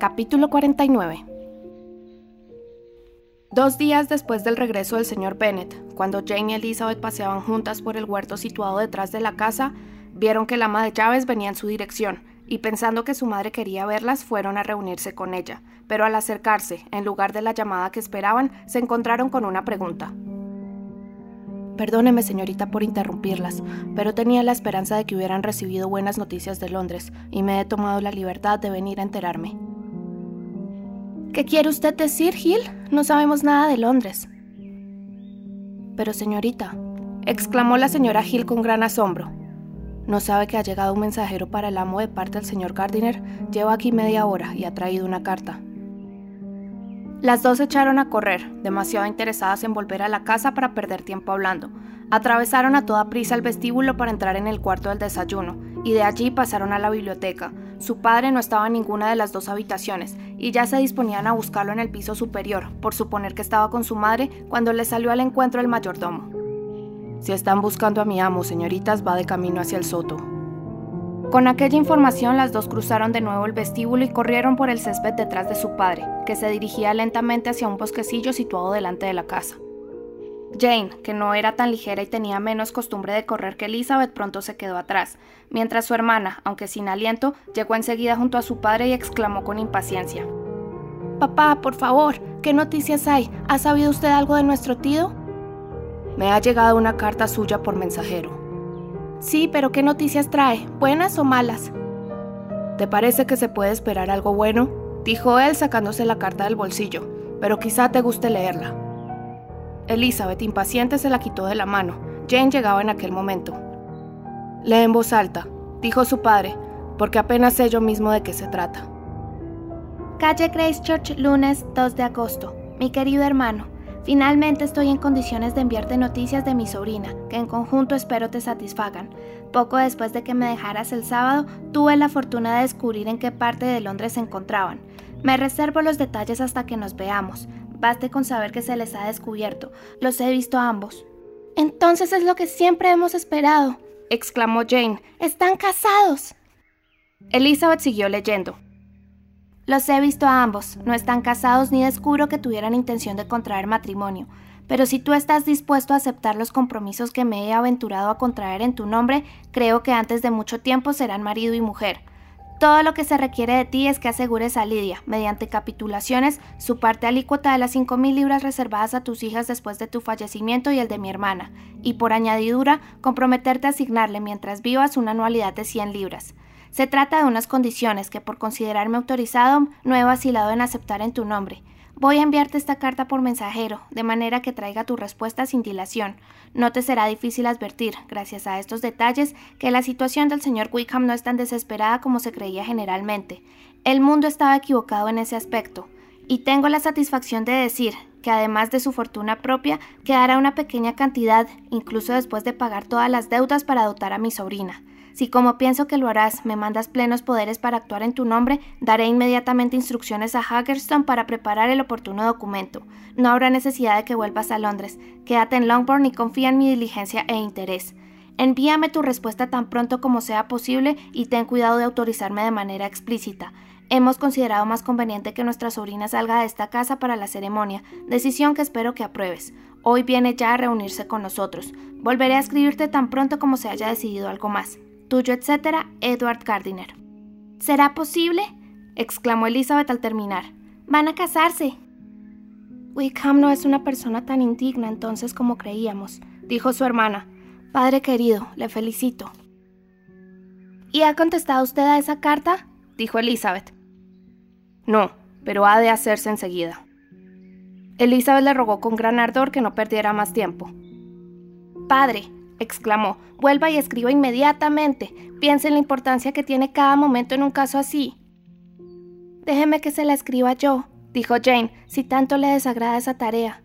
Capítulo 49 Dos días después del regreso del señor Bennet, cuando Jane y Elizabeth paseaban juntas por el huerto situado detrás de la casa, vieron que la ama de llaves venía en su dirección, y pensando que su madre quería verlas, fueron a reunirse con ella. Pero al acercarse, en lugar de la llamada que esperaban, se encontraron con una pregunta. Perdóneme, señorita, por interrumpirlas, pero tenía la esperanza de que hubieran recibido buenas noticias de Londres, y me he tomado la libertad de venir a enterarme. ¿Qué quiere usted decir, Gil? No sabemos nada de Londres. Pero señorita, exclamó la señora Hill con gran asombro. ¿No sabe que ha llegado un mensajero para el amo de parte del señor Gardiner? Lleva aquí media hora y ha traído una carta. Las dos echaron a correr, demasiado interesadas en volver a la casa para perder tiempo hablando. Atravesaron a toda prisa el vestíbulo para entrar en el cuarto del desayuno, y de allí pasaron a la biblioteca. Su padre no estaba en ninguna de las dos habitaciones, y ya se disponían a buscarlo en el piso superior, por suponer que estaba con su madre, cuando le salió al encuentro el mayordomo. Si están buscando a mi amo, señoritas, va de camino hacia el soto. Con aquella información las dos cruzaron de nuevo el vestíbulo y corrieron por el césped detrás de su padre, que se dirigía lentamente hacia un bosquecillo situado delante de la casa. Jane, que no era tan ligera y tenía menos costumbre de correr que Elizabeth, pronto se quedó atrás, mientras su hermana, aunque sin aliento, llegó enseguida junto a su padre y exclamó con impaciencia. Papá, por favor, ¿qué noticias hay? ¿Ha sabido usted algo de nuestro tío? Me ha llegado una carta suya por mensajero. Sí, pero ¿qué noticias trae? ¿Buenas o malas? ¿Te parece que se puede esperar algo bueno? Dijo él sacándose la carta del bolsillo, pero quizá te guste leerla. Elizabeth, impaciente, se la quitó de la mano. Jane llegaba en aquel momento. Lee en voz alta, dijo su padre, porque apenas sé yo mismo de qué se trata. Calle Grace Church, lunes 2 de agosto. Mi querido hermano, finalmente estoy en condiciones de enviarte noticias de mi sobrina, que en conjunto espero te satisfagan. Poco después de que me dejaras el sábado, tuve la fortuna de descubrir en qué parte de Londres se encontraban. Me reservo los detalles hasta que nos veamos. Baste con saber que se les ha descubierto. Los he visto a ambos. Entonces es lo que siempre hemos esperado, exclamó Jane. Están casados. Elizabeth siguió leyendo. Los he visto a ambos. No están casados ni descubro que tuvieran intención de contraer matrimonio. Pero si tú estás dispuesto a aceptar los compromisos que me he aventurado a contraer en tu nombre, creo que antes de mucho tiempo serán marido y mujer. Todo lo que se requiere de ti es que asegures a Lidia, mediante capitulaciones, su parte alícuota de las 5.000 libras reservadas a tus hijas después de tu fallecimiento y el de mi hermana, y por añadidura, comprometerte a asignarle mientras vivas una anualidad de 100 libras. Se trata de unas condiciones que por considerarme autorizado no he vacilado en aceptar en tu nombre, Voy a enviarte esta carta por mensajero, de manera que traiga tu respuesta sin dilación. No te será difícil advertir, gracias a estos detalles, que la situación del señor Wickham no es tan desesperada como se creía generalmente. El mundo estaba equivocado en ese aspecto. Y tengo la satisfacción de decir que además de su fortuna propia, quedará una pequeña cantidad, incluso después de pagar todas las deudas para dotar a mi sobrina. Si como pienso que lo harás, me mandas plenos poderes para actuar en tu nombre, daré inmediatamente instrucciones a Haggerstone para preparar el oportuno documento. No habrá necesidad de que vuelvas a Londres. Quédate en Longbourn y confía en mi diligencia e interés. Envíame tu respuesta tan pronto como sea posible y ten cuidado de autorizarme de manera explícita. Hemos considerado más conveniente que nuestra sobrina salga de esta casa para la ceremonia, decisión que espero que apruebes. Hoy viene ya a reunirse con nosotros. Volveré a escribirte tan pronto como se haya decidido algo más. Tuyo, etcétera, Edward Gardiner. ¿Será posible? exclamó Elizabeth al terminar. Van a casarse. Wickham no es una persona tan indigna entonces como creíamos, dijo su hermana. Padre querido, le felicito. ¿Y ha contestado usted a esa carta? dijo Elizabeth. No, pero ha de hacerse enseguida. Elizabeth le rogó con gran ardor que no perdiera más tiempo. Padre, exclamó, vuelva y escriba inmediatamente. Piense en la importancia que tiene cada momento en un caso así. Déjeme que se la escriba yo, dijo Jane, si tanto le desagrada esa tarea.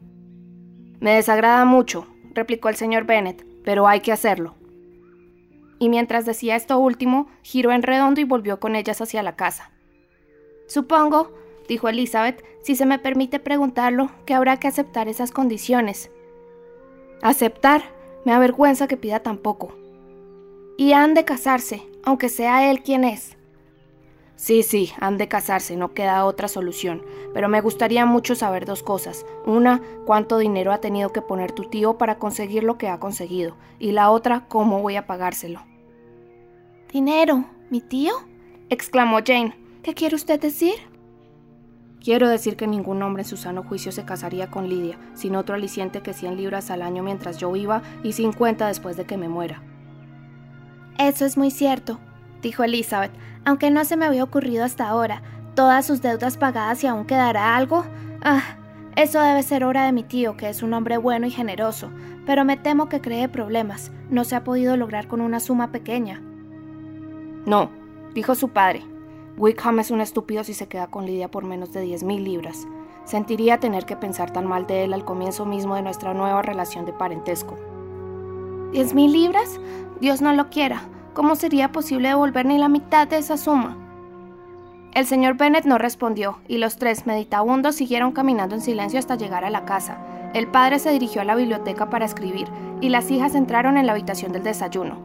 Me desagrada mucho, replicó el señor Bennet, pero hay que hacerlo. Y mientras decía esto último, giró en redondo y volvió con ellas hacia la casa. Supongo, dijo Elizabeth, si se me permite preguntarlo, que habrá que aceptar esas condiciones. ¿Aceptar? Me avergüenza que pida tan poco. Y han de casarse, aunque sea él quien es. Sí, sí, han de casarse, no queda otra solución. Pero me gustaría mucho saber dos cosas. Una, cuánto dinero ha tenido que poner tu tío para conseguir lo que ha conseguido. Y la otra, cómo voy a pagárselo. ¿Dinero? ¿Mi tío? exclamó Jane. ¿Qué quiere usted decir? Quiero decir que ningún hombre en su sano juicio se casaría con Lidia, sin otro aliciente que 100 libras al año mientras yo viva y 50 después de que me muera. Eso es muy cierto, dijo Elizabeth, aunque no se me había ocurrido hasta ahora. Todas sus deudas pagadas y aún quedará algo. Ah, eso debe ser obra de mi tío, que es un hombre bueno y generoso, pero me temo que cree problemas. No se ha podido lograr con una suma pequeña. No, dijo su padre. Wickham es un estúpido si se queda con Lidia por menos de 10.000 libras. Sentiría tener que pensar tan mal de él al comienzo mismo de nuestra nueva relación de parentesco. ¿Diez mil libras? Dios no lo quiera. ¿Cómo sería posible devolver ni la mitad de esa suma? El señor Bennet no respondió, y los tres meditabundos siguieron caminando en silencio hasta llegar a la casa. El padre se dirigió a la biblioteca para escribir, y las hijas entraron en la habitación del desayuno.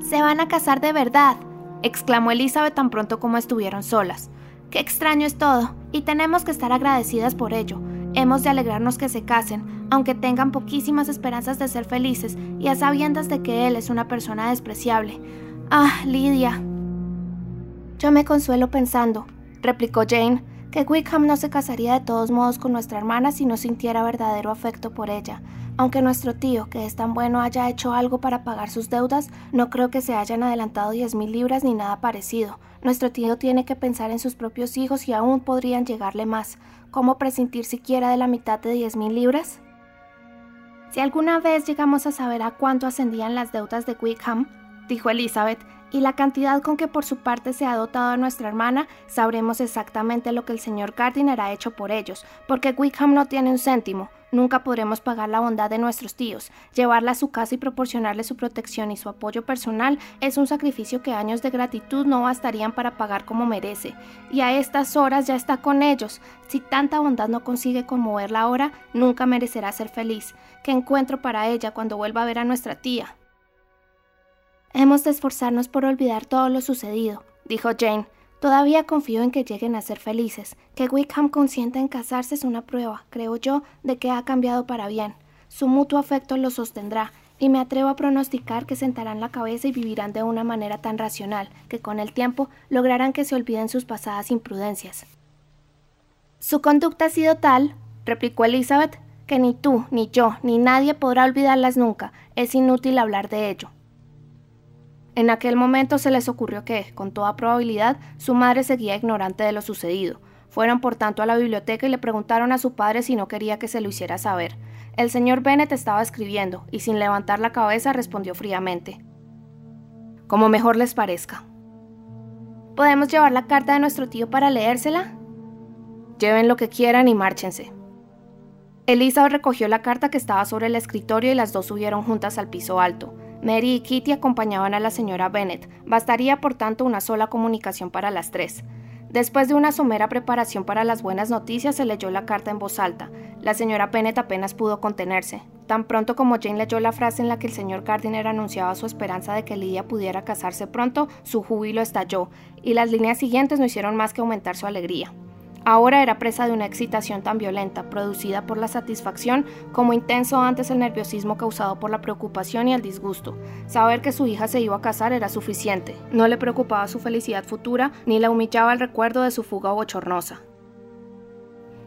Se van a casar de verdad, exclamó Elizabeth tan pronto como estuvieron solas. Qué extraño es todo, y tenemos que estar agradecidas por ello. Hemos de alegrarnos que se casen, aunque tengan poquísimas esperanzas de ser felices y a sabiendas de que él es una persona despreciable. Ah, Lidia. Yo me consuelo pensando, replicó Jane, que Wickham no se casaría de todos modos con nuestra hermana si no sintiera verdadero afecto por ella. Aunque nuestro tío, que es tan bueno, haya hecho algo para pagar sus deudas, no creo que se hayan adelantado diez mil libras ni nada parecido. Nuestro tío tiene que pensar en sus propios hijos y aún podrían llegarle más. ¿Cómo presentir siquiera de la mitad de diez mil libras? Si alguna vez llegamos a saber a cuánto ascendían las deudas de Wickham, dijo Elizabeth, y la cantidad con que por su parte se ha dotado a nuestra hermana, sabremos exactamente lo que el señor Gardiner ha hecho por ellos, porque Wickham no tiene un céntimo. Nunca podremos pagar la bondad de nuestros tíos. Llevarla a su casa y proporcionarle su protección y su apoyo personal es un sacrificio que años de gratitud no bastarían para pagar como merece. Y a estas horas ya está con ellos. Si tanta bondad no consigue conmoverla ahora, nunca merecerá ser feliz. ¿Qué encuentro para ella cuando vuelva a ver a nuestra tía? Hemos de esforzarnos por olvidar todo lo sucedido, dijo Jane. Todavía confío en que lleguen a ser felices. Que Wickham consienta en casarse es una prueba, creo yo, de que ha cambiado para bien. Su mutuo afecto lo sostendrá, y me atrevo a pronosticar que sentarán la cabeza y vivirán de una manera tan racional que con el tiempo lograrán que se olviden sus pasadas imprudencias. Su conducta ha sido tal, replicó Elizabeth, que ni tú, ni yo, ni nadie podrá olvidarlas nunca. Es inútil hablar de ello. En aquel momento se les ocurrió que, con toda probabilidad, su madre seguía ignorante de lo sucedido. Fueron por tanto a la biblioteca y le preguntaron a su padre si no quería que se lo hiciera saber. El señor Bennet estaba escribiendo y sin levantar la cabeza respondió fríamente. Como mejor les parezca. ¿Podemos llevar la carta de nuestro tío para leérsela? Lleven lo que quieran y márchense. Elizabeth recogió la carta que estaba sobre el escritorio y las dos subieron juntas al piso alto. Mary y Kitty acompañaban a la señora Bennet. Bastaría, por tanto, una sola comunicación para las tres. Después de una somera preparación para las buenas noticias, se leyó la carta en voz alta. La señora Bennet apenas pudo contenerse. Tan pronto como Jane leyó la frase en la que el señor Gardiner anunciaba su esperanza de que Lydia pudiera casarse pronto, su júbilo estalló, y las líneas siguientes no hicieron más que aumentar su alegría. Ahora era presa de una excitación tan violenta, producida por la satisfacción, como intenso antes el nerviosismo causado por la preocupación y el disgusto. Saber que su hija se iba a casar era suficiente. No le preocupaba su felicidad futura, ni la humillaba el recuerdo de su fuga bochornosa.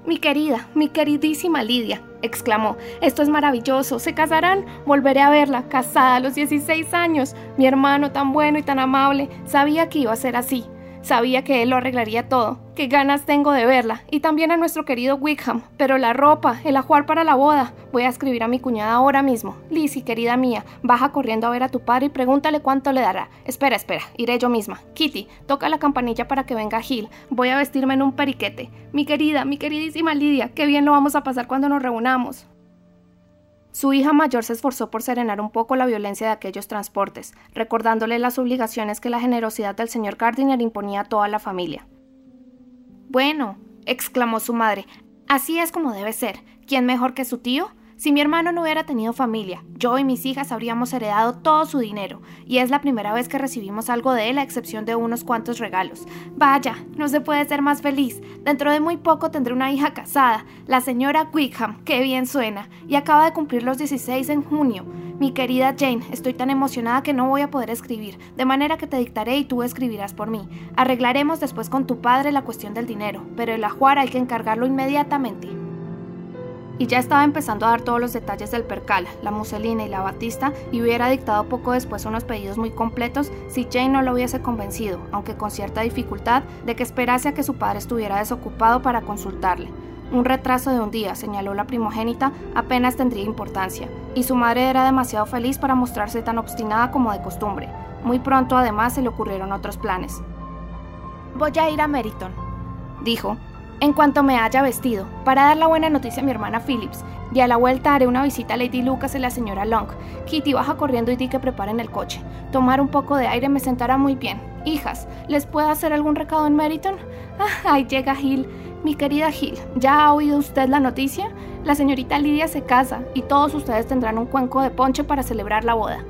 Mi querida, mi queridísima Lidia, exclamó, esto es maravilloso, se casarán, volveré a verla, casada a los 16 años, mi hermano tan bueno y tan amable, sabía que iba a ser así, Sabía que él lo arreglaría todo. Qué ganas tengo de verla. Y también a nuestro querido Wickham. Pero la ropa, el ajuar para la boda. Voy a escribir a mi cuñada ahora mismo. Lizzie, querida mía, baja corriendo a ver a tu padre y pregúntale cuánto le dará. Espera, espera, iré yo misma. Kitty, toca la campanilla para que venga Gil. Voy a vestirme en un periquete. Mi querida, mi queridísima Lidia, qué bien lo vamos a pasar cuando nos reunamos. Su hija mayor se esforzó por serenar un poco la violencia de aquellos transportes, recordándole las obligaciones que la generosidad del señor Gardiner imponía a toda la familia. Bueno, exclamó su madre, así es como debe ser. ¿Quién mejor que su tío? Si mi hermano no hubiera tenido familia, yo y mis hijas habríamos heredado todo su dinero, y es la primera vez que recibimos algo de él a excepción de unos cuantos regalos. Vaya, no se puede ser más feliz. Dentro de muy poco tendré una hija casada, la señora Wickham, qué bien suena, y acaba de cumplir los 16 en junio. Mi querida Jane, estoy tan emocionada que no voy a poder escribir, de manera que te dictaré y tú escribirás por mí. Arreglaremos después con tu padre la cuestión del dinero, pero el ajuar hay que encargarlo inmediatamente y ya estaba empezando a dar todos los detalles del percal, la muselina y la batista, y hubiera dictado poco después unos pedidos muy completos si Jane no lo hubiese convencido, aunque con cierta dificultad, de que esperase a que su padre estuviera desocupado para consultarle. Un retraso de un día, señaló la primogénita, apenas tendría importancia, y su madre era demasiado feliz para mostrarse tan obstinada como de costumbre. Muy pronto además se le ocurrieron otros planes. Voy a ir a Meriton, dijo, en cuanto me haya vestido, para dar la buena noticia a mi hermana Phillips, y a la vuelta haré una visita a Lady Lucas y la señora Long. Kitty baja corriendo y di que preparen el coche. Tomar un poco de aire me sentará muy bien. Hijas, ¿les puedo hacer algún recado en Meriton? Ah, ahí llega Hill. Mi querida Hill, ¿ya ha oído usted la noticia? La señorita Lidia se casa y todos ustedes tendrán un cuenco de ponche para celebrar la boda.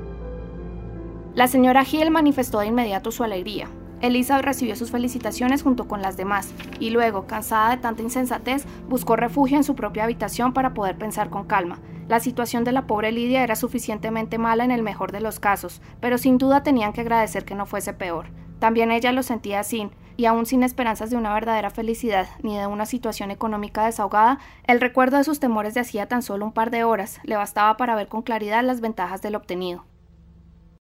La señora Hill manifestó de inmediato su alegría. Elisa recibió sus felicitaciones junto con las demás, y luego, cansada de tanta insensatez, buscó refugio en su propia habitación para poder pensar con calma. La situación de la pobre Lidia era suficientemente mala en el mejor de los casos, pero sin duda tenían que agradecer que no fuese peor. También ella lo sentía así, y aún sin esperanzas de una verdadera felicidad ni de una situación económica desahogada, el recuerdo de sus temores de hacía tan solo un par de horas le bastaba para ver con claridad las ventajas del obtenido.